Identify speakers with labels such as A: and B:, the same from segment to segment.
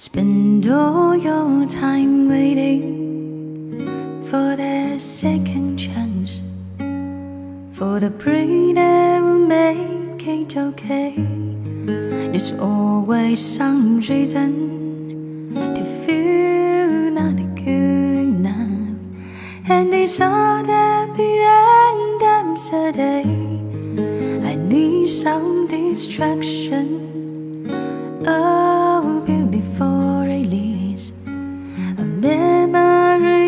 A: Spend all your time waiting for their second chance, for the prey that will make it okay. There's always some reason to feel not good enough, and they saw that the end of the day. I need some distraction.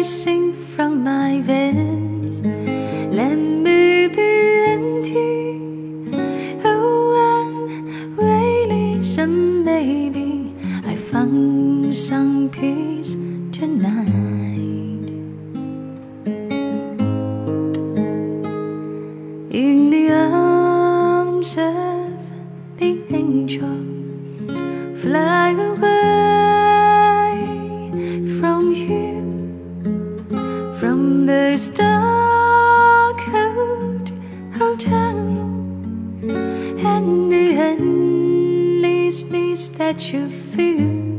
A: Sing from my veins. Let me be empty. Oh, and waiting some maybe I found some peace tonight. In the arms of the angel, fly hotel, and the endlessness that you feel.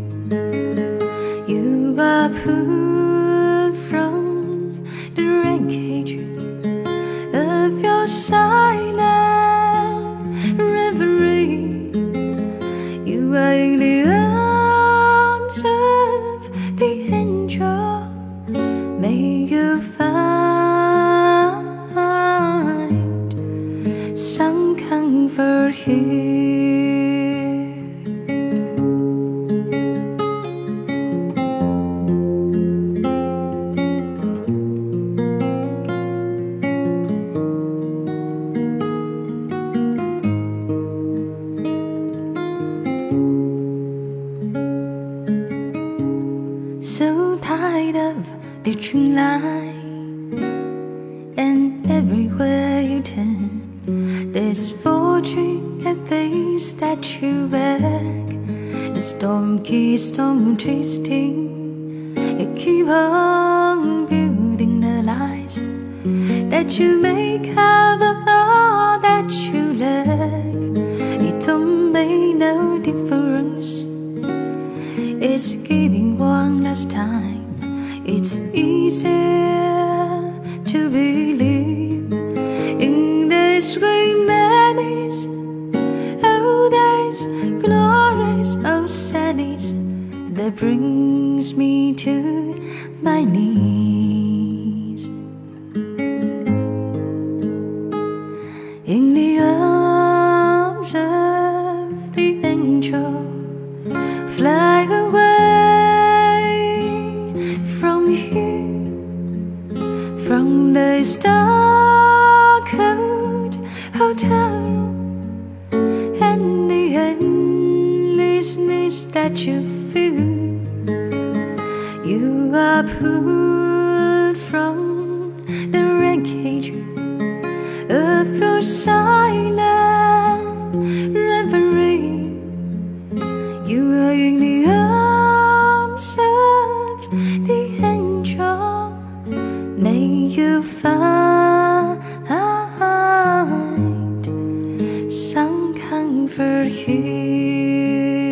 A: Tired of the true line and everywhere you turn there's fortune at things that you back. The storm keeps storm twisting. It keep on building the lies that you make of all that you lack. It don't make no difference. It's giving one last time. It's easier to believe in this great madness. Oh, days, glories oh, sadness that brings me to my knees. The star cold hotel, and the endlessness that you feel. You are pulled from the wreckage of your silent you find some comfort here.